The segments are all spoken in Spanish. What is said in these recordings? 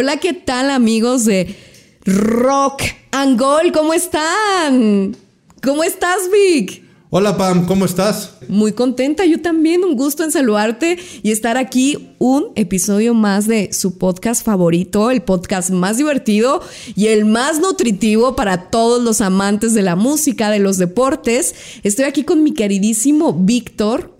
Hola, ¿qué tal amigos de Rock and Gold? ¿Cómo están? ¿Cómo estás, Vic? Hola Pam, ¿cómo estás? Muy contenta, yo también, un gusto en saludarte y estar aquí un episodio más de su podcast favorito, el podcast más divertido y el más nutritivo para todos los amantes de la música, de los deportes. Estoy aquí con mi queridísimo Víctor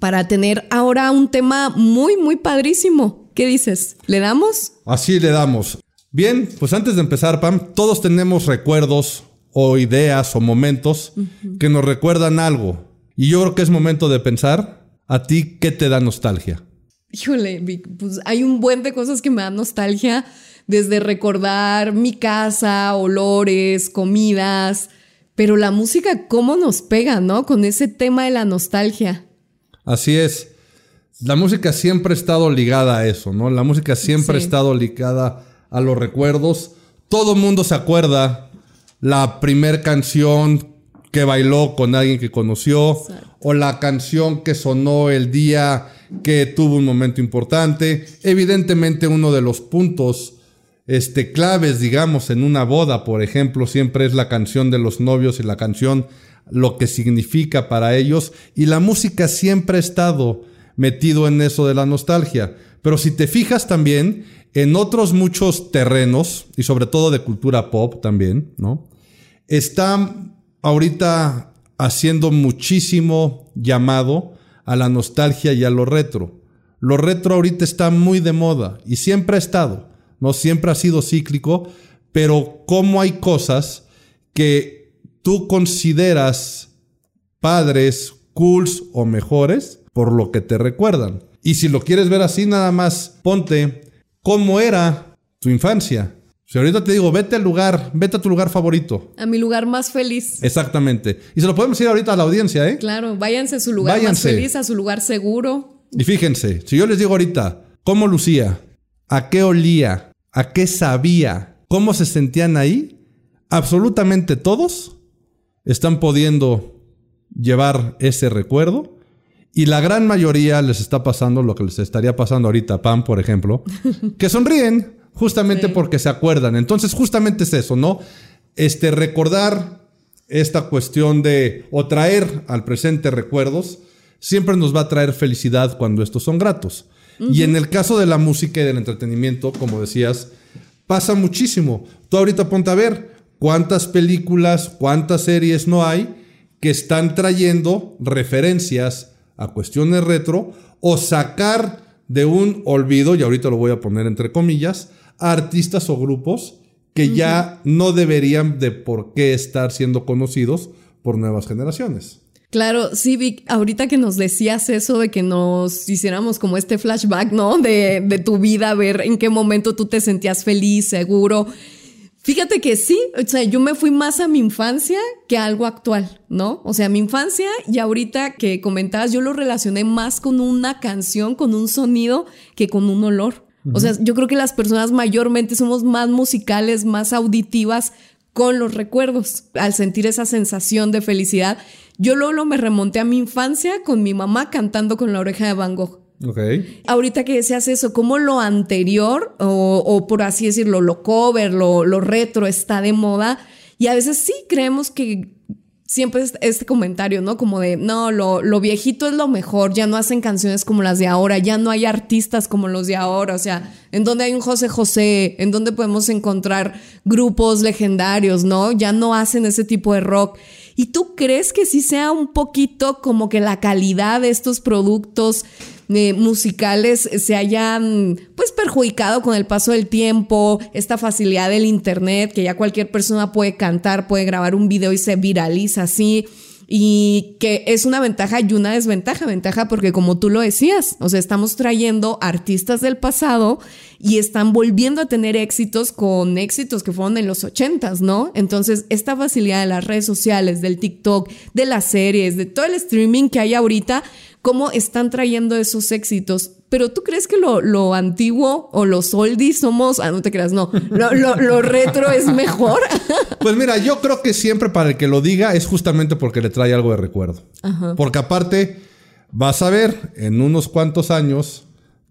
para tener ahora un tema muy, muy padrísimo. ¿Qué dices? ¿Le damos? Así le damos. Bien, pues antes de empezar, Pam, todos tenemos recuerdos o ideas o momentos que nos recuerdan algo. Y yo creo que es momento de pensar a ti qué te da nostalgia. Híjole, pues hay un buen de cosas que me dan nostalgia, desde recordar mi casa, olores, comidas, pero la música, ¿cómo nos pega, no? Con ese tema de la nostalgia. Así es la música siempre ha estado ligada a eso, ¿no? La música siempre ha estado ligada a los recuerdos. Todo mundo se acuerda la primer canción que bailó con alguien que conoció o la canción que sonó el día que tuvo un momento importante. Evidentemente uno de los puntos este, claves, digamos, en una boda, por ejemplo, siempre es la canción de los novios y la canción lo que significa para ellos. Y la música siempre ha estado metido en eso de la nostalgia. Pero si te fijas también en otros muchos terrenos, y sobre todo de cultura pop también, ¿no? Está ahorita haciendo muchísimo llamado a la nostalgia y a lo retro. Lo retro ahorita está muy de moda y siempre ha estado, ¿no? Siempre ha sido cíclico, pero cómo hay cosas que tú consideras padres, cools o mejores, por lo que te recuerdan. Y si lo quieres ver así, nada más ponte cómo era tu infancia. Si ahorita te digo, vete al lugar, vete a tu lugar favorito. A mi lugar más feliz. Exactamente. Y se lo podemos decir ahorita a la audiencia, ¿eh? Claro, váyanse a su lugar más feliz, a su lugar seguro. Y fíjense, si yo les digo ahorita cómo lucía, a qué olía, a qué sabía, cómo se sentían ahí, absolutamente todos están pudiendo llevar ese recuerdo y la gran mayoría les está pasando lo que les estaría pasando ahorita a Pam, por ejemplo, que sonríen justamente porque se acuerdan. Entonces, justamente es eso, ¿no? Este, recordar esta cuestión de, o traer al presente recuerdos, siempre nos va a traer felicidad cuando estos son gratos. Y en el caso de la música y del entretenimiento, como decías, pasa muchísimo. Tú ahorita ponte a ver cuántas películas, cuántas series no hay que están trayendo referencias a cuestiones retro o sacar de un olvido, y ahorita lo voy a poner entre comillas, a artistas o grupos que ya no deberían de por qué estar siendo conocidos por nuevas generaciones. Claro, sí, Vic, ahorita que nos decías eso de que nos hiciéramos como este flashback, ¿no? De, de tu vida, ver en qué momento tú te sentías feliz, seguro. Fíjate que sí, o sea, yo me fui más a mi infancia que a algo actual, ¿no? O sea, mi infancia y ahorita que comentabas, yo lo relacioné más con una canción, con un sonido, que con un olor. O sea, yo creo que las personas mayormente somos más musicales, más auditivas con los recuerdos, al sentir esa sensación de felicidad. Yo luego me remonté a mi infancia con mi mamá cantando con la oreja de Van Gogh. Ahorita que decías eso, ¿cómo lo anterior, o, por así decirlo, lo cover, lo, lo, retro está de moda? Y a veces sí creemos que siempre es este comentario, ¿no? Como de, no, lo, lo viejito es lo mejor, ya no hacen canciones como las de ahora, ya no hay artistas como los de ahora, o sea, ¿en dónde hay un José José? ¿En dónde podemos encontrar grupos legendarios, ¿no? Ya no hacen ese tipo de rock. ¿Y tú crees que sí sea un poquito como que la calidad de estos productos eh, musicales se hayan pues perjudicado con el paso del tiempo, esta facilidad del internet, que ya cualquier persona puede cantar, puede grabar un video y se viraliza así? y que es una ventaja y una desventaja. Ventaja porque como tú lo decías, o sea, estamos trayendo artistas del pasado y están volviendo a tener éxitos con éxitos que fueron en los ochentas, ¿no? Entonces, esta facilidad de las redes sociales, del TikTok, de las series, de todo el streaming que hay ahorita, cómo están trayendo esos éxitos. Pero tú crees que lo, lo antiguo o los oldies somos, ah, no te creas, no, lo, lo, retro es mejor. pues mira, yo creo que siempre para el que lo diga es justamente porque le trae algo de recuerdo. Porque aparte, vas a ver, en unos cuantos años,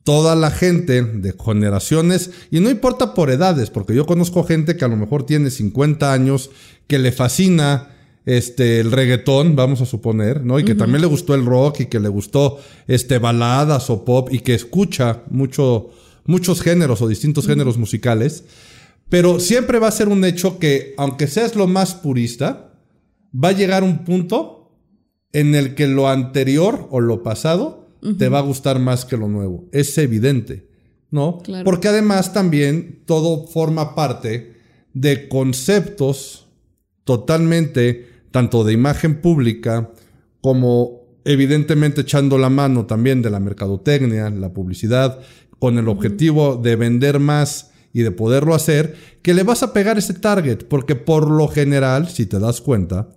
toda la gente de generaciones, y no importa por edades, porque yo conozco gente que a lo mejor tiene 50 años, que le fascina este, el reggaetón, vamos a suponer, ¿no? Y que también le gustó el rock y que le gustó este, baladas o pop y que escucha mucho, muchos géneros o distintos géneros musicales. Pero siempre va a ser un hecho que, aunque seas lo más purista, va a llegar un punto en el que lo anterior o lo pasado te va a gustar más que lo nuevo. Es evidente, ¿no? Porque además también todo forma parte de conceptos totalmente, tanto de imagen pública como evidentemente echando la mano también de la mercadotecnia, la publicidad, con el objetivo de vender más y de poderlo hacer, que le vas a pegar ese target, porque por lo general, si te das cuenta,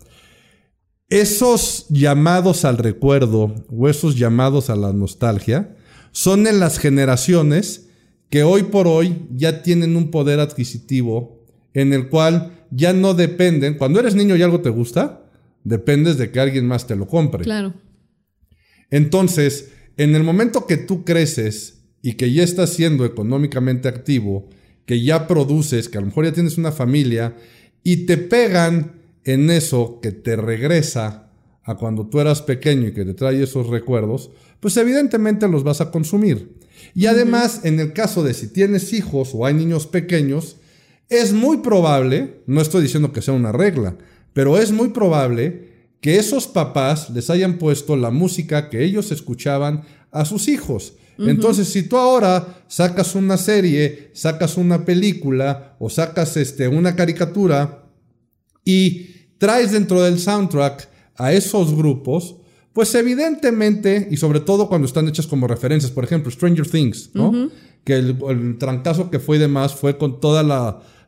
esos llamados al recuerdo o esos llamados a la nostalgia son en las generaciones que hoy por hoy ya tienen un poder adquisitivo en el cual ya no dependen, cuando eres niño y algo te gusta, dependes de que alguien más te lo compre. Claro. Entonces, en el momento que tú creces y que ya estás siendo económicamente activo, que ya produces, que a lo mejor ya tienes una familia y te pegan en eso que te regresa a cuando tú eras pequeño y que te trae esos recuerdos, pues evidentemente los vas a consumir. Y además, en el caso de si tienes hijos o hay niños pequeños, es muy probable, no estoy diciendo que sea una regla, pero es muy probable que esos papás les hayan puesto la música que ellos escuchaban a sus hijos. Entonces, si tú ahora sacas una serie, sacas una película o sacas este, una caricatura y traes dentro del soundtrack a esos grupos, pues evidentemente, y sobre todo cuando están hechas como referencias, por ejemplo, Stranger Things, ¿no? Que el, trancazo que fue de más fue con todas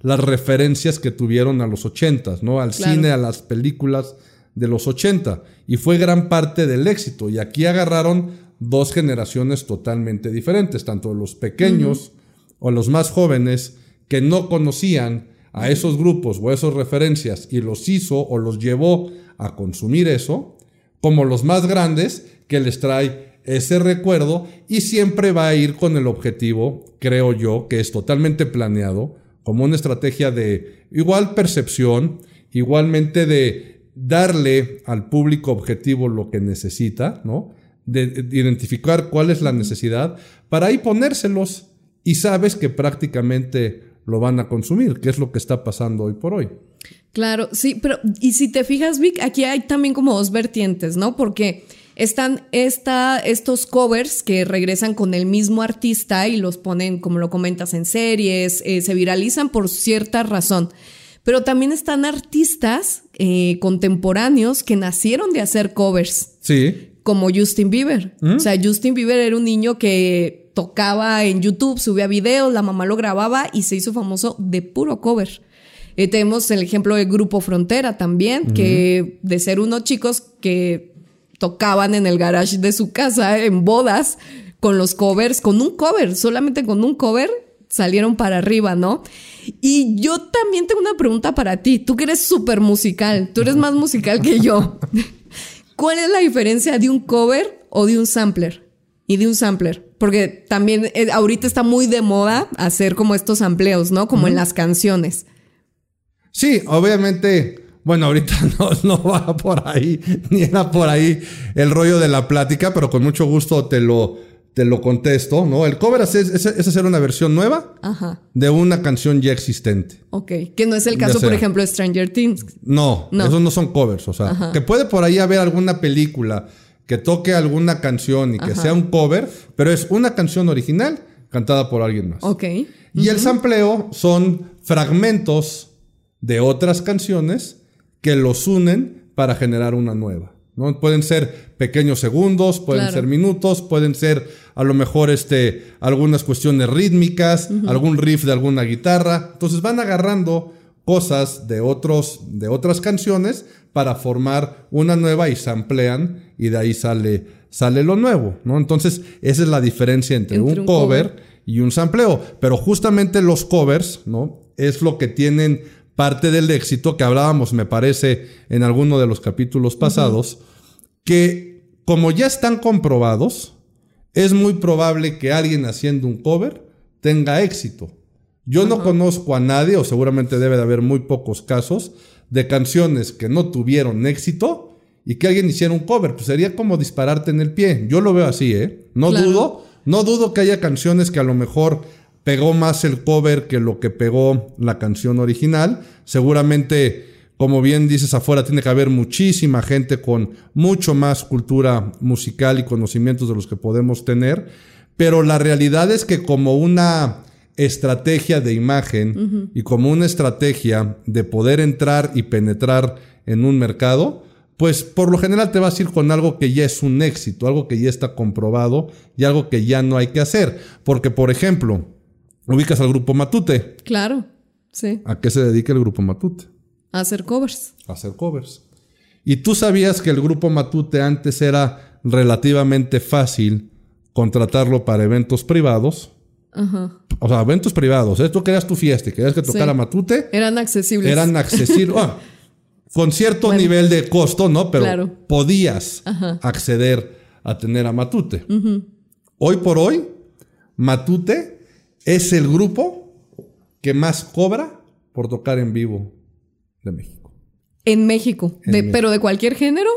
las referencias que tuvieron a los ochentas, ¿no? Al cine, a las películas de los 80. Y fue gran parte del éxito. Y aquí agarraron dos generaciones totalmente diferentes, tanto los pequeños o los más jóvenes que no conocían a esos grupos o esas referencias y los hizo o los llevó a consumir eso, como los más grandes que les trae ese recuerdo y siempre va a ir con el objetivo, creo yo, que es totalmente planeado, como una estrategia de igual percepción, igualmente de darle al público objetivo lo que necesita, ¿no? De, de identificar cuál es la necesidad para ahí ponérselos y sabes que prácticamente lo van a consumir, que es lo que está pasando hoy por hoy. Claro, sí, pero y si te fijas, Vic, aquí hay también como dos vertientes, ¿no? Porque están esta, estos covers que regresan con el mismo artista y los ponen, como lo comentas, en series, eh, se viralizan por cierta razón. Pero también están artistas eh, contemporáneos que nacieron de hacer covers. Sí. Como Justin Bieber. ¿Mm? O sea, Justin Bieber era un niño que tocaba en YouTube, subía videos, la mamá lo grababa y se hizo famoso de puro cover. Eh, tenemos el ejemplo del Grupo Frontera también, que de ser unos chicos que tocaban en el garage de su casa en bodas con los covers, con un cover, solamente con un cover salieron para arriba, ¿no? Y yo también tengo una pregunta para ti, tú que eres súper musical, tú eres más musical que yo. ¿Cuál es la diferencia de un cover o de un sampler? y de un sampler. Porque también eh, ahorita está muy de moda hacer como estos sampleos, ¿no? Como en las canciones. Sí, obviamente. Bueno, ahorita no, va por ahí, ni era por ahí el rollo de la plática, pero con mucho gusto te lo, te lo contesto, ¿no? El cover es, es, hacer una versión nueva de una canción ya existente. Ok, que no es el caso, por ejemplo, de Stranger Things. No, esos no son covers, o sea, que puede por ahí haber alguna película que toque alguna canción y que sea un cover, pero es una canción original cantada por alguien más. Ok. Y el sampleo son fragmentos de otras canciones que los unen para generar una nueva. ¿no? Pueden ser pequeños segundos, pueden ser minutos, pueden ser a lo mejor este, algunas cuestiones rítmicas, algún riff de alguna guitarra. Entonces van agarrando cosas de, otros, de otras canciones para formar una nueva y se amplían y de ahí sale, sale lo nuevo, ¿no? Entonces, esa es la diferencia entre, un, cover, y un sampleo. Pero justamente los covers, ¿no? Es lo que tienen parte del éxito que hablábamos, me parece, en alguno de los capítulos pasados, que como ya están comprobados, es muy probable que alguien haciendo un cover tenga éxito. Yo no conozco a nadie, o seguramente debe de haber muy pocos casos, de canciones que no tuvieron éxito y que alguien hiciera un cover. Pues sería como dispararte en el pie. Yo lo veo así, ¿eh? No dudo, no dudo que haya canciones que a lo mejor pegó más el cover que lo que pegó la canción original. Seguramente, como bien dices afuera, tiene que haber muchísima gente con mucho más cultura musical y conocimientos de los que podemos tener. Pero la realidad es que como una estrategia de imagen y como una estrategia de poder entrar y penetrar en un mercado, pues por lo general te vas a ir con algo que ya es un éxito, algo que ya está comprobado y algo que ya no hay que hacer. Porque, por ejemplo, ubicas al grupo Matute. Claro, sí. ¿A qué se dedica el grupo Matute? A hacer covers. A hacer covers. ¿Y tú sabías que el grupo Matute antes era relativamente fácil contratarlo para eventos privados? O sea, eventos privados. ¿eh? Tú querías tu fiesta y querías que tocara Matute. Eran accesibles. Eran accesibles. con cierto nivel de costo, ¿no? Pero podías acceder a tener a Matute. Hoy por hoy, Matute es el grupo que más cobra por tocar en vivo de México. En México. ¿Pero de cualquier género?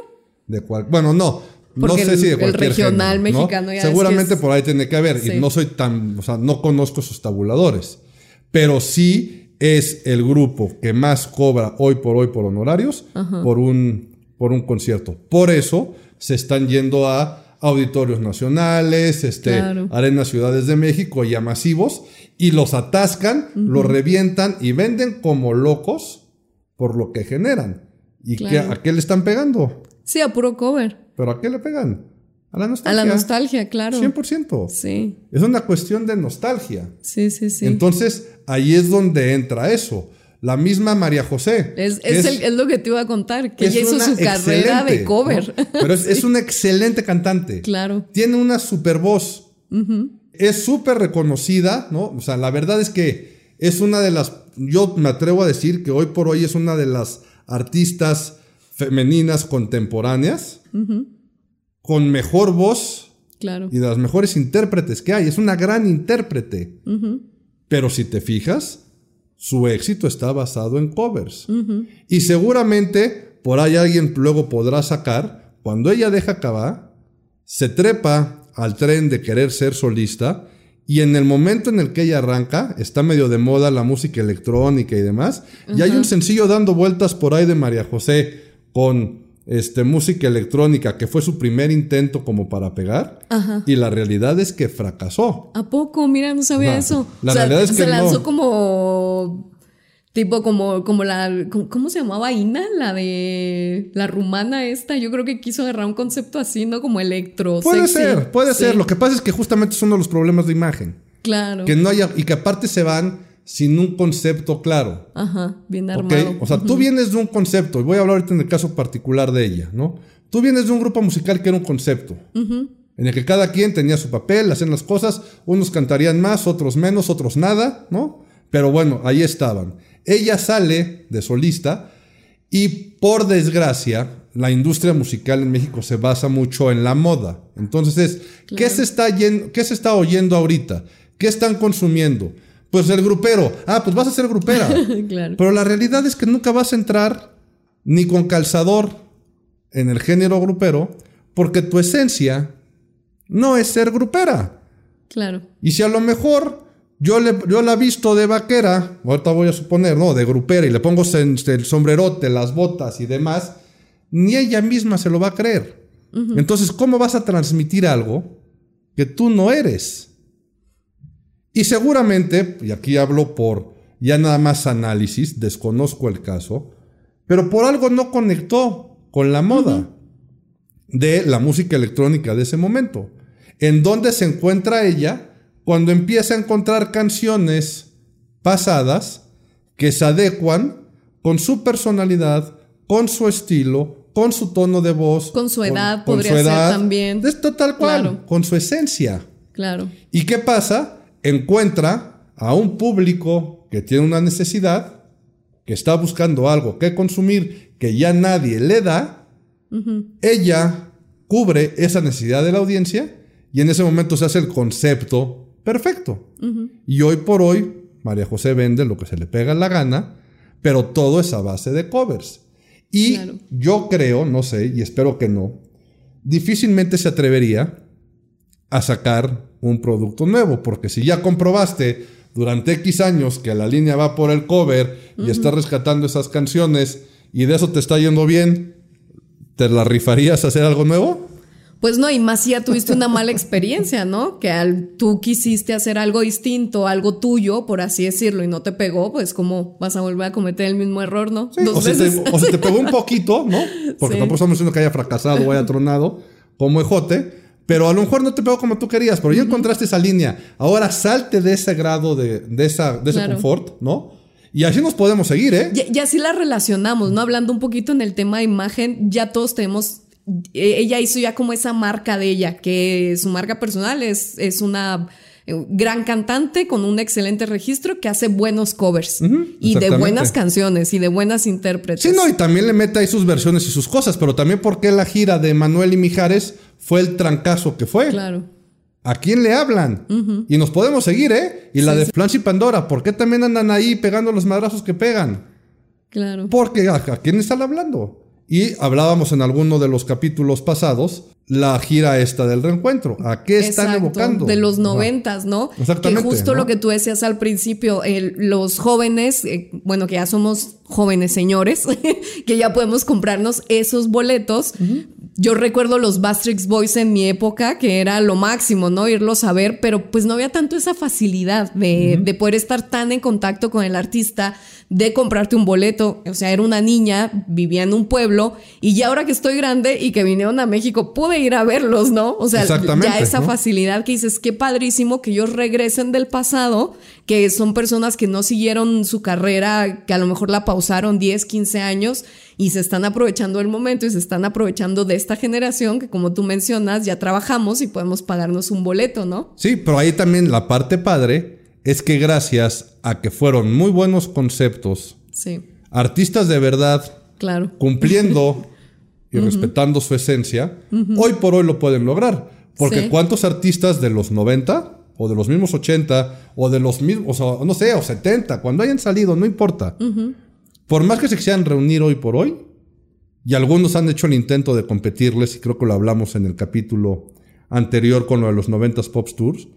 De cual, bueno, no no sé si de cualquier el regional mexicano Seguramente por ahí tiene que haber. Y no soy tan, o sea, no conozco sus tabuladores. Pero sí es el grupo que más cobra hoy por hoy por honorarios por un, por un concierto. Por eso se están yendo a auditorios nacionales, este, arenas ciudades de México y a masivos, y los atascan, los revientan y venden como locos por lo que generan. ¿Y a qué le están pegando? Sí, a puro cover. ¿Pero a qué le pegan? A la nostalgia. A la nostalgia, claro. 100%. Sí. Es una cuestión de nostalgia. Sí, sí, sí. Entonces, ahí es donde entra eso. La misma María José. Es, lo que te iba a contar, que ella hizo su carrera de cover. Pero es, una excelente cantante. Claro. Tiene una super voz. Es súper reconocida, ¿no? O sea, la verdad es que es una de las. Yo me atrevo a decir que hoy por hoy es una de las artistas femeninas contemporáneas con mejor voz claro. y de las mejores intérpretes que hay. Es una gran intérprete. Pero si te fijas, su éxito está basado en covers. Y seguramente por ahí alguien luego podrá sacar, cuando ella deja acabar, se trepa al tren de querer ser solista y en el momento en el que ella arranca, está medio de moda la música electrónica y demás, y hay un sencillo dando vueltas por ahí de María José con este, música electrónica, que fue su primer intento como para pegar. Y la realidad es que fracasó. ¿A poco? Mira, no sabía eso. La realidad es que se lanzó como. Tipo como, como la. ¿Cómo se llamaba Ina? La de. La rumana esta. Yo creo que quiso agarrar un concepto así, ¿no? Como electro. Puede ser, puede ser. Lo que pasa es que justamente es uno de los problemas de imagen. Claro. Que no haya. Y que aparte se van sin un concepto claro. Ajá, bien armado. O sea, tú vienes de un concepto, y voy a hablar ahorita en el caso particular de ella, ¿no? Tú vienes de un grupo musical que era un concepto, en el que cada quien tenía su papel, hacían las cosas, unos cantarían más, otros menos, otros nada, ¿no? Pero bueno, ahí estaban. Ella sale de solista y por desgracia, la industria musical en México se basa mucho en la moda. Entonces, ¿qué, se está ¿qué se está oyendo ahorita? ¿Qué están consumiendo? Pues el grupero. Ah, pues vas a ser grupera. claro. Pero la realidad es que nunca vas a entrar ni con calzador en el género grupero, porque tu esencia no es ser grupera. Claro. Y si a lo mejor yo, le, yo la visto de vaquera, ahorita voy a suponer, ¿no? De grupera y le pongo el sombrerote, las botas y demás, ni ella misma se lo va a creer. Entonces, ¿cómo vas a transmitir algo que tú no eres? Y seguramente, y aquí hablo por ya nada más análisis, desconozco el caso, pero por algo no conectó con la moda de la música electrónica de ese momento. En donde se encuentra ella cuando empieza a encontrar canciones pasadas que se adecuan con su personalidad, con su estilo, con su tono de voz. Con su edad, podría ser también. Es total cual, con su esencia. Claro. ¿Y qué pasa? Encuentra a un público que tiene una necesidad, que está buscando algo que consumir, que ya nadie le da, ella cubre esa necesidad de la audiencia y en ese momento se hace el concepto perfecto. Y hoy por hoy, María José vende lo que se le pega la gana, pero todo es a base de covers. Y yo creo, no sé, y espero que no, difícilmente se atrevería a sacar un producto nuevo, porque si ya comprobaste durante X años que la línea va por el cover y está rescatando esas canciones y de eso te está yendo bien, ¿te la rifarías a hacer algo nuevo? Pues no, y más si ya tuviste una mala experiencia, ¿no? Que al, tú quisiste hacer algo distinto, algo tuyo, por así decirlo, y no te pegó, pues como vas a volver a cometer el mismo error, ¿no? o, Se te, pegó un poquito, ¿no? Porque tampoco estamos diciendo que haya fracasado o haya tronado como ejote, pero a lo mejor no te pegó como tú querías, pero ya encontraste esa línea. Ahora salte de ese grado de, esa, de ese confort, ¿no? Y así nos podemos seguir, ¿eh? Y, y, así la relacionamos, ¿no? Hablando un poquito en el tema de imagen, ya todos tenemos e, ella hizo ya como esa marca de ella, que su marca personal es, es una gran cantante con un excelente registro que hace buenos covers y de buenas canciones y de buenas intérpretes. Sí, no, y también le mete ahí sus versiones y sus cosas, pero también porque la gira de Manuel y Mijares fue el trancazo que fue. Claro. ¿A quién le hablan? Y nos podemos seguir, ¿eh? Y la de sí. y Pandora, ¿por qué también andan ahí pegando los madrazos que pegan? Claro. Porque ¿a, a quién están hablando? Y hablábamos en alguno de los capítulos pasados la gira esta del reencuentro. ¿A qué están evocando? De los noventas, ¿no? Exactamente. Que justo lo que tú decías al principio, los jóvenes, eh, bueno, que ya somos jóvenes señores, que ya podemos comprarnos esos boletos. Yo recuerdo los Bastrix Boys en mi época, que era lo máximo, ¿no? Irlos a ver, pero pues no había tanto esa facilidad de, de poder estar tan en contacto con el artista de comprarte un boleto. O sea, era una niña, vivía en un pueblo y ya ahora que estoy grande y que vinieron a México, pude ir a verlos, ¿no? O sea, ya esa facilidad que dices, qué padrísimo que ellos regresen del pasado, que son personas que no siguieron su carrera, que a lo mejor la pausaron 10, 15 años y se están aprovechando el momento y se están aprovechando de esta generación que como tú mencionas, ya trabajamos y podemos pagarnos un boleto, ¿no? Sí, pero ahí también la parte padre es que gracias a que fueron muy buenos conceptos, artistas de verdad, claro. cumpliendo y respetando su esencia, hoy por hoy lo pueden lograr. Porque ¿cuántos artistas de los 90 o de los mismos 80 o de los mismos, o no sé, o 70, cuando hayan salido, no importa. Por más que se quisieran reunir hoy por hoy, y algunos han hecho el intento de competirles, y creo que lo hablamos en el capítulo anterior con lo de los 90s Pop Tours,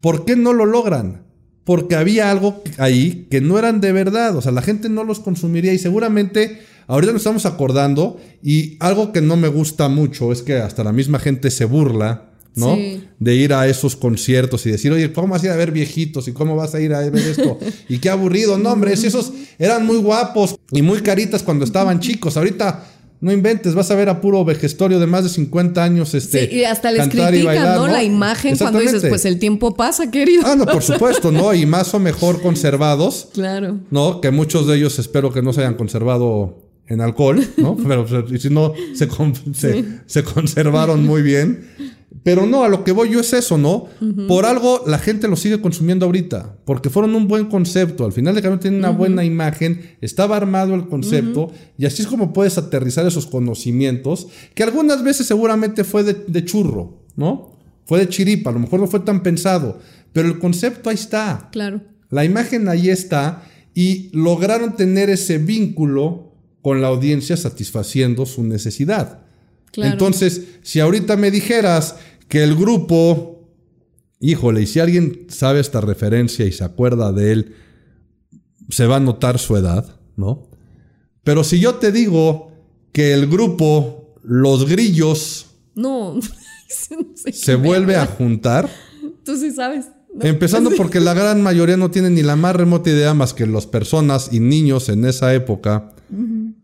¿por qué no lo logran? porque había algo ahí que no eran de verdad, o sea, la gente no los consumiría y seguramente ahorita nos estamos acordando y algo que no me gusta mucho es que hasta la misma gente se burla, ¿no? De ir a esos conciertos y decir, oye, ¿cómo vas a ir a ver viejitos? ¿Y cómo vas a ir a ver esto? y qué aburrido, no, hombre, si esos eran muy guapos y muy caritas cuando estaban chicos, ahorita no inventes, vas a ver a puro vejestorio de más de 50 años este sí, y hasta les critican, ¿no? La imagen cuando dices, pues el tiempo pasa, querido. Ah, no, por supuesto, ¿no? Y más o mejor conservados. Claro. ¿No? Que muchos de ellos espero que no se hayan conservado en alcohol, ¿no? Pero si no, se, se conservaron muy bien. Pero no, a lo que voy yo es eso, ¿no? Por algo la gente lo sigue consumiendo ahorita, porque fueron un buen concepto. Al final de camino tienen una buena imagen, estaba armado el concepto, y así es como puedes aterrizar esos conocimientos, que algunas veces seguramente fue de, churro, ¿no? Fue de chiripa, a lo mejor no fue tan pensado, pero el concepto ahí está. Claro. La imagen ahí está, y lograron tener ese vínculo con la audiencia satisfaciendo su necesidad. Entonces, si ahorita me dijeras que el grupo, híjole, y si alguien sabe esta referencia y se acuerda de él, se va a notar su edad, ¿no? Pero si yo te digo que el grupo Los Grillos no, se vuelve a juntar. Tú sí sabes. Empezando porque la gran mayoría no tiene ni la más remota idea más que las personas y niños en esa época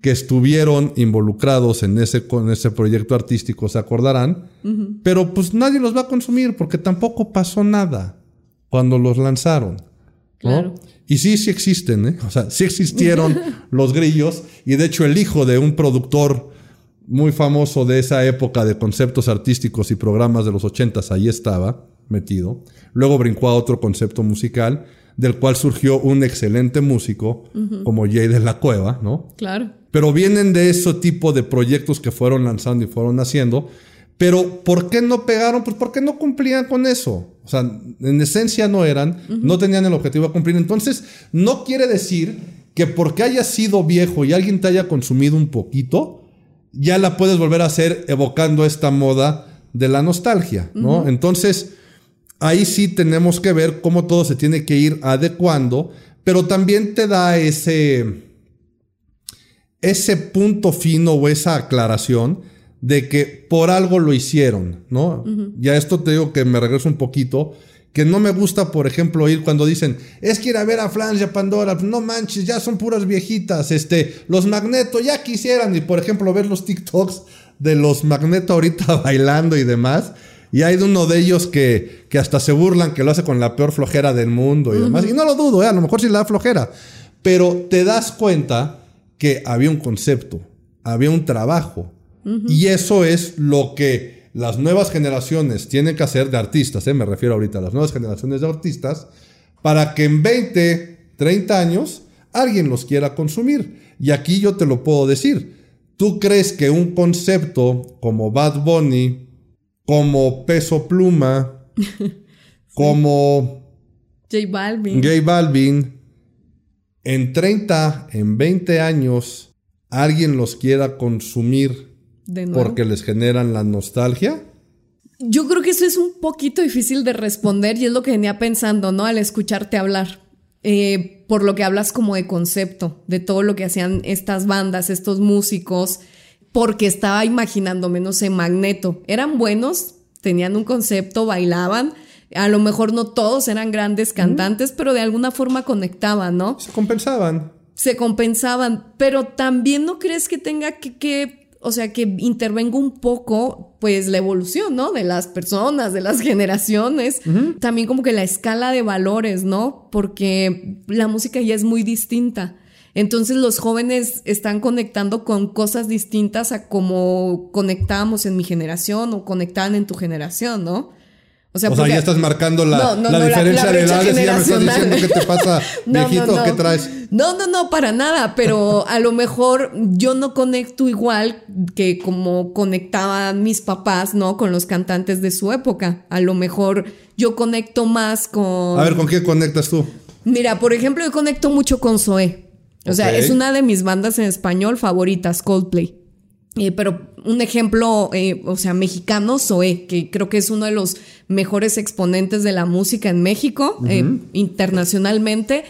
que estuvieron involucrados en ese, con ese proyecto artístico se acordarán, pero pues nadie los va a consumir porque tampoco pasó nada cuando los lanzaron. Y sí, sí existen, ¿eh? o sea, sí existieron los grillos y de hecho el hijo de un productor muy famoso de esa época de conceptos artísticos y programas de los ochentas, ahí estaba metido. Luego brincó a otro concepto musical del cual surgió un excelente músico como Jay de la Cueva, ¿no? Claro. Pero vienen de ese tipo de proyectos que fueron lanzando y fueron haciendo, Pero ¿por qué no pegaron? Pues porque no cumplían con eso. O sea, en esencia no eran, no tenían el objetivo de cumplir. Entonces, no quiere decir que porque haya sido viejo y alguien te haya consumido un poquito, ya la puedes volver a hacer evocando esta moda de la nostalgia, ¿no? Entonces, ahí sí tenemos que ver cómo todo se tiene que ir adecuando, pero también te da ese, ese punto fino o esa aclaración de que por algo lo hicieron, ¿no? Ya esto te digo que me regreso un poquito, que no me gusta, por ejemplo, ir cuando dicen, es que ir a ver a Francia Pandora, no manches, ya son puras viejitas, este, los Magneto ya quisieran, y por ejemplo, ver los TikToks de los Magneto ahorita bailando y demás, y hay de uno de ellos que, que hasta se burlan que lo hace con la peor flojera del mundo y demás, y no lo dudo, ¿eh? a lo mejor sí le da flojera, pero te das cuenta que había un concepto, había un trabajo, y eso es lo que las nuevas generaciones tienen que hacer de artistas, ¿eh? me refiero ahorita a las nuevas generaciones de artistas, para que en 20, 30 años alguien los quiera consumir. Y aquí yo te lo puedo decir. ¿Tú crees que un concepto como Bad Bunny, como Peso Pluma, como J Balvin. J Balvin, en 30, en 20 años, alguien los quiera consumir porque les generan la nostalgia. Yo creo que eso es un poquito difícil de responder y es lo que venía pensando, ¿no? Al escucharte hablar. Eh, por lo que hablas como de concepto, de todo lo que hacían estas bandas, estos músicos, porque estaba imaginándome, no sé, Magneto. Eran buenos, tenían un concepto, bailaban. A lo mejor no todos eran grandes cantantes, pero de alguna forma conectaban, ¿no? Se compensaban. Se compensaban, pero también no crees que tenga que, que o sea, que intervenga un poco, pues, la evolución, ¿no? De las personas, de las generaciones. También como que la escala de valores, ¿no? Porque la música ya es muy distinta. Entonces los jóvenes están conectando con cosas distintas a como conectábamos en mi generación o conectaban en tu generación, ¿no? O sea, ya estás marcando la, diferencia de edades y ya me estás diciendo qué te pasa, viejito, ¿qué traes? No, no, no, para nada, pero a lo mejor yo no conecto igual que como conectaban mis papás, ¿no? Con los cantantes de su época. A lo mejor yo conecto más con... A ver, ¿con qué conectas tú? Mira, por ejemplo, yo conecto mucho con Zoé. O sea, es una de mis bandas en español favoritas, Coldplay. Eh, pero un ejemplo, eh, o sea, mexicano, Zoé, que creo que es uno de los mejores exponentes de la música en México, eh, internacionalmente.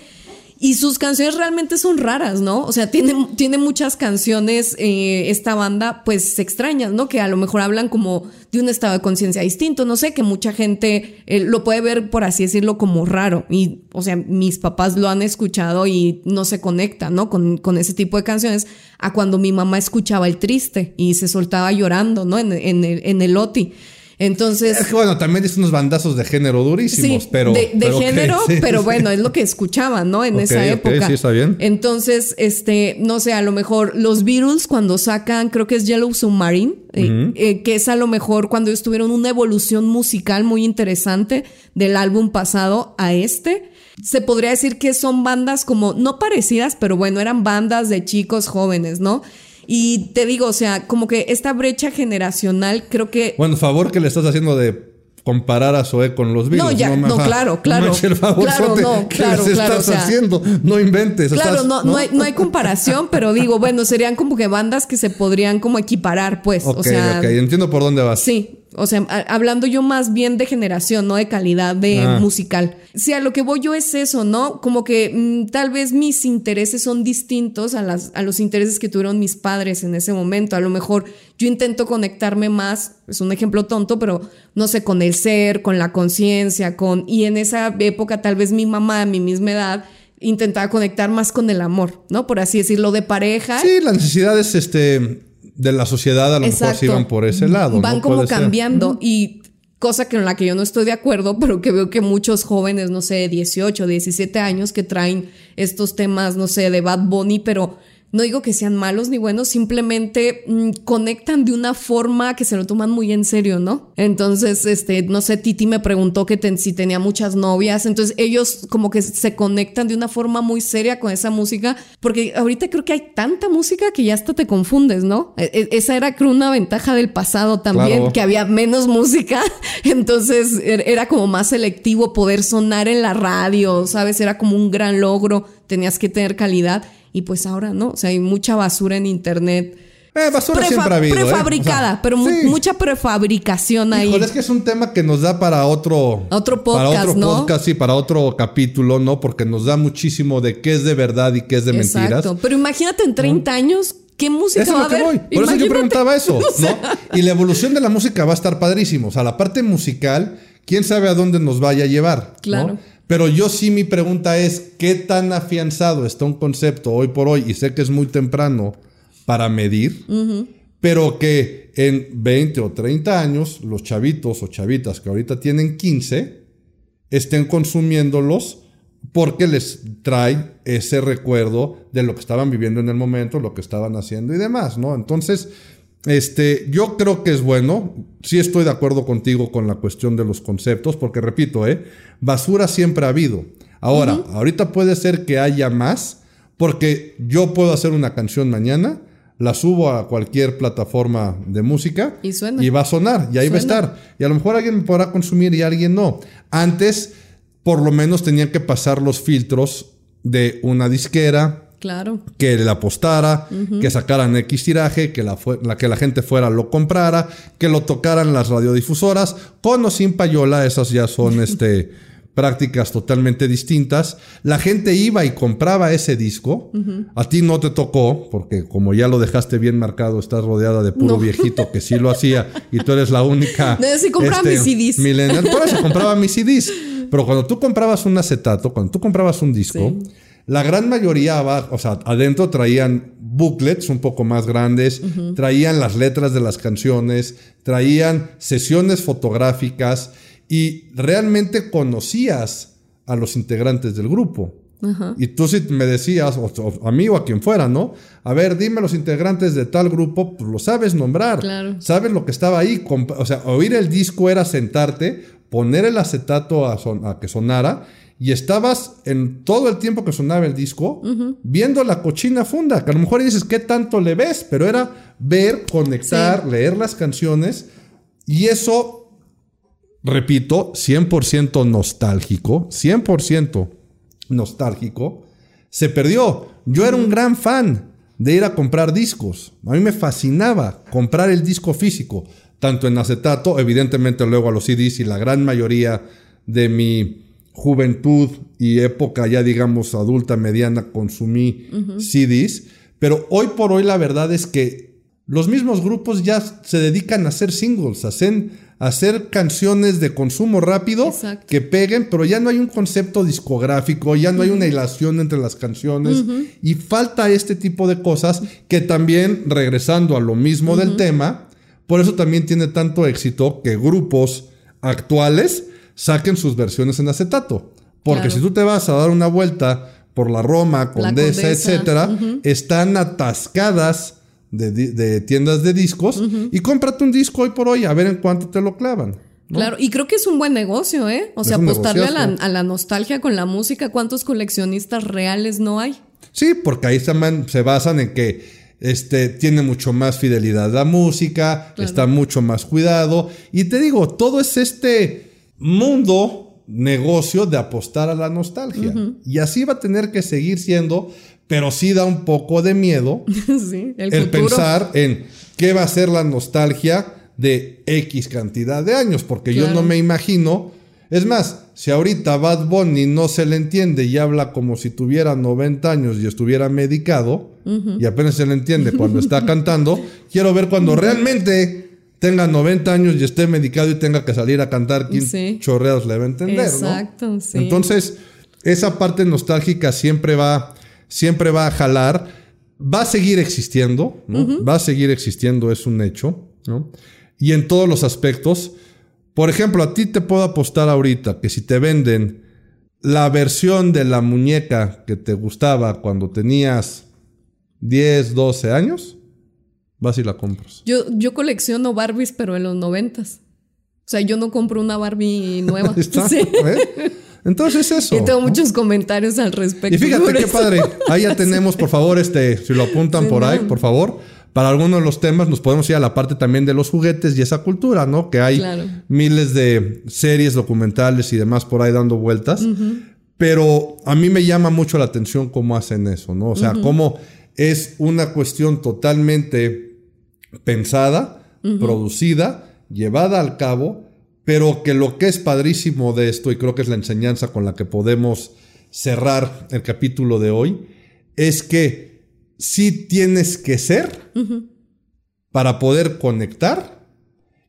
Y sus canciones realmente son raras, ¿no? O sea, tiene, tiene muchas canciones eh, esta banda, pues extrañas, ¿no? Que a lo mejor hablan como de un estado de conciencia distinto, no sé, que mucha gente eh, lo puede ver, por así decirlo, como raro. Y, o sea, mis papás lo han escuchado y no se conecta, ¿no? Con, con ese tipo de canciones a cuando mi mamá escuchaba el triste y se soltaba llorando, ¿no? En, en el, en el OTI. Entonces. Es que bueno, también es unos bandazos de género durísimos, pero. De, género, pero bueno, es lo que escuchaban, ¿no? En esa época. sí, está bien. Entonces, este, no sé, a lo mejor los Beatles cuando sacan, creo que es Yellow Submarine, eh, eh, que es a lo mejor cuando ellos tuvieron una evolución musical muy interesante del álbum pasado a este se podría decir que son bandas como, no parecidas, pero bueno, eran bandas de chicos jóvenes, ¿no? Y te digo, o sea, como que esta brecha generacional creo que... Bueno, favor que le estás haciendo de comparar a Zoe con los Beatles. No, ya, no, claro, claro. No el favor claro, no, claro, que estás haciendo. No inventes. Claro, no, no, hay, no hay comparación, pero digo, bueno, serían como que bandas que se podrían como equiparar, pues. Ok, o sea, ok, entiendo por dónde vas. Sí, o sea, hablando yo más bien de generación, no de calidad de ah. musical. Sí, a lo que voy yo es eso, ¿no? Como que mm, tal vez mis intereses son distintos a, las, a los intereses que tuvieron mis padres en ese momento. A lo mejor yo intento conectarme más, es un ejemplo tonto, pero no sé, con el ser, con la conciencia, con... Y en esa época tal vez mi mamá a mi misma edad intentaba conectar más con el amor, ¿no? Por así decirlo, de pareja. Sí, las necesidades, este de la sociedad a lo mejor sí van por ese lado. Van como cambiando y cosa que en la que yo no estoy de acuerdo, pero que veo que muchos jóvenes, no sé, 18, 17 años que traen estos temas, no sé, de Bad Bunny, pero no digo que sean malos ni buenos, simplemente mm, conectan de una forma que se lo toman muy en serio, ¿no? Entonces, este, no sé, Titi me preguntó que si tenía muchas novias, entonces ellos como que se conectan de una forma muy seria con esa música, porque ahorita creo que hay tanta música que ya hasta te confundes, ¿no? E, e, esa era creo una ventaja del pasado también, que había menos música, entonces er, era como más selectivo poder sonar en la radio, ¿sabes? Era como un gran logro, tenías que tener calidad y pues ahora no, o sea, hay mucha basura en internet. Eh, basura siempre ha habido. ¿eh? Prefabricada, pero mucha prefabricación ahí. es que es un tema que nos da para otro. Otro podcast, para otro ¿no? podcast, sí, para otro capítulo, ¿no? Porque nos da muchísimo de qué es de verdad y qué es de Exacto. mentiras. Pero imagínate en 30 años. ¿Qué música eso va a haber? Voy. Por eso yo preguntaba eso, ¿no? Y la evolución de la música va a estar padrísimo. O sea, la parte musical, quién sabe a dónde nos vaya a llevar. Claro. Pero yo sí mi pregunta es, ¿qué tan afianzado está un concepto hoy por hoy? Y sé que es muy temprano para medir, pero que en 20 o 30 años los chavitos o chavitas que ahorita tienen 15 estén consumiéndolos porque les trae ese recuerdo de lo que estaban viviendo en el momento, lo que estaban haciendo y demás, ¿no? Entonces, este, yo creo que es bueno. Sí estoy de acuerdo contigo con la cuestión de los conceptos, porque repito, ¿eh? basura siempre ha habido. Ahora, ahorita puede ser que haya más, porque yo puedo hacer una canción mañana, la subo a cualquier plataforma de música y, va a sonar, y ahí va a estar. Y a lo mejor alguien me podrá consumir y alguien no. Antes, por lo menos tenían que pasar los filtros de una disquera, Claro. Que le apostara, que sacaran X tiraje, que la, que la gente fuera lo comprara, que lo tocaran las radiodifusoras. Con o sin payola, esas ya son este, prácticas totalmente distintas. La gente iba y compraba ese disco. A ti no te tocó, porque como ya lo dejaste bien marcado, estás rodeada de puro viejito que sí lo hacía y tú eres la única. No, sí compraba mis CDs. Millennial. Por eso compraba mis CDs. Pero cuando tú comprabas un acetato, cuando tú comprabas un disco. La gran mayoría, o sea, adentro traían booklets un poco más grandes, traían las letras de las canciones, traían sesiones fotográficas y realmente conocías a los integrantes del grupo. Y tú si me decías, o, a mí o a quien fuera, ¿no? A ver, dime los integrantes de tal grupo, pues lo sabes nombrar. Sabes lo que estaba ahí. O sea, oír el disco era sentarte, poner el acetato a, a que sonara y estabas en todo el tiempo que sonaba el disco viendo la cochina funda, que a lo mejor dices, ¿qué tanto le ves? Pero era ver, conectar, leer las canciones y eso, repito, 100% nostálgico, 100% nostálgico, se perdió. Yo era un gran fan de ir a comprar discos. A mí me fascinaba comprar el disco físico, tanto en acetato, evidentemente luego a los CDs y la gran mayoría de mi juventud y época ya digamos adulta, mediana, consumí CDs, pero hoy por hoy la verdad es que los mismos grupos ya se dedican a hacer singles, a hacer, canciones de consumo rápido que peguen, pero ya no hay un concepto discográfico, ya no hay una hilación entre las canciones y falta este tipo de cosas que también, regresando a lo mismo del tema, por eso también tiene tanto éxito que grupos actuales saquen sus versiones en acetato. Porque si tú te vas a dar una vuelta por la Roma, Condesa, etcétera, están atascadas de, tiendas de discos y cómprate un disco hoy por hoy a ver en cuánto te lo clavan. Claro, y creo que es un buen negocio, ¿eh? O sea, apostarle a la, a la, nostalgia con la música, ¿cuántos coleccionistas reales no hay? Sí, porque ahí se basan en que este, tiene mucho más fidelidad la música, está mucho más cuidado. Y te digo, todo es este mundo, negocio de apostar a la nostalgia. Y así va a tener que seguir siendo, pero sí da un poco de miedo el, pensar en qué va a ser la nostalgia de X cantidad de años, porque yo no me imagino. Es más, si ahorita Bad Bunny no se le entiende y habla como si tuviera 90 años y estuviera medicado, y apenas se le entiende cuando está cantando, quiero ver cuando realmente tenga 90 años y esté medicado y tenga que salir a cantar, ¿quién chorreados le va a entender? Exacto, sí. Entonces, esa parte nostálgica siempre va, siempre va a jalar, va a seguir existiendo, ¿no? Va a seguir existiendo, es un hecho, ¿no? Y en todos los aspectos. Por ejemplo, a ti te puedo apostar ahorita que si te venden la versión de la muñeca que te gustaba cuando tenías 10, 12 años, vas y la compras. Yo, yo colecciono Barbies, pero en los noventas. O sea, yo no compro una Barbie nueva. ¿Está? Sí. ¿Eh? Entonces eso. Y tengo muchos comentarios al respecto. Y fíjate qué eso. padre. Ahí ya tenemos, por favor, este, si lo apuntan Sí, por ahí, no. por favor. Para algunos de los temas nos podemos ir a la parte también de los juguetes y esa cultura, ¿no? Que hay Claro. miles de series documentales y demás por ahí dando vueltas. Pero a mí me llama mucho la atención cómo hacen eso, ¿no? O sea, cómo es una cuestión totalmente pensada, producida, llevada al cabo, pero que lo que es padrísimo de esto, y creo que es la enseñanza con la que podemos cerrar el capítulo de hoy, es que sí tienes que ser para poder conectar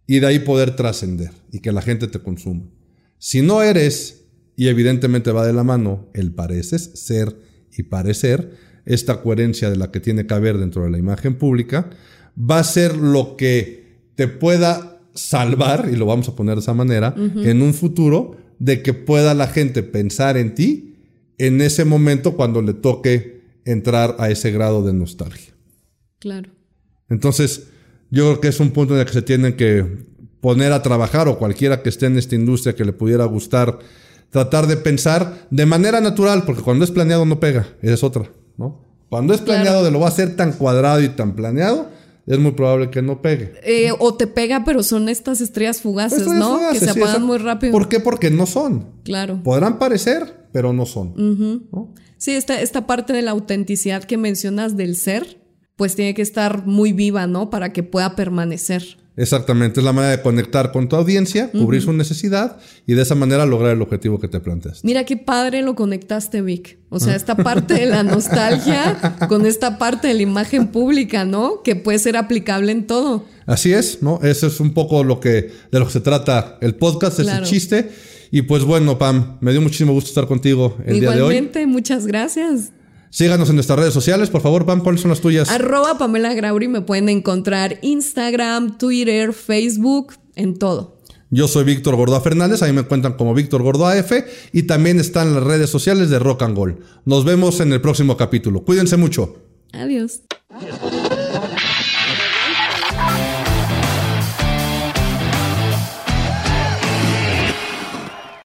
y de ahí poder trascender y que la gente te consuma. Si no eres, y evidentemente va de la mano, el pareces, ser y parecer, esta coherencia de la que tiene que haber dentro de la imagen pública, va a ser lo que te pueda salvar, y lo vamos a poner de esa manera, en un futuro, de que pueda la gente pensar en ti en ese momento cuando le toque entrar a ese grado de nostalgia. Claro. Entonces, yo creo que es un punto en el que se tienen que poner a trabajar o cualquiera que esté en esta industria que le pudiera gustar, tratar de pensar de manera natural, porque cuando es planeado no pega, esa es otra, ¿no? Cuando es planeado Claro. de lo va a ser tan cuadrado y tan planeado, es muy probable que no pegue. Eh, o te pega, pero son estas estrellas fugaces, ya ¿no? es fácil, que se sí, apagan muy rápido. ¿Por qué? Porque no son. Claro. Podrán parecer, pero no son. ¿no? Sí, esta, esta parte de la autenticidad que mencionas del ser, pues tiene que estar muy viva, ¿no? Para que pueda permanecer. Exactamente, es la manera de conectar con tu audiencia, cubrir su necesidad y de esa manera lograr el objetivo que te planteas. Mira qué padre lo conectaste, Vic. O sea, esta parte de la nostalgia con esta parte de la imagen pública, ¿no? Que puede ser aplicable en todo. Así es, ¿no? Eso es un poco lo que de lo que se trata el podcast, Claro. ese chiste. Y pues bueno, Pam, me dio muchísimo gusto estar contigo el día de hoy. Igualmente, muchas gracias. Síganos en nuestras redes sociales, por favor, Pam, ¿cuáles son las tuyas? Arroba Pamela Grauri me pueden encontrar Instagram, Twitter, Facebook, en todo. Yo soy Víctor Gordoa Fernández, ahí me encuentran como Víctor Gordoa F y también están las redes sociales de Rock and Roll. Nos vemos en el próximo capítulo. Cuídense mucho. Adiós.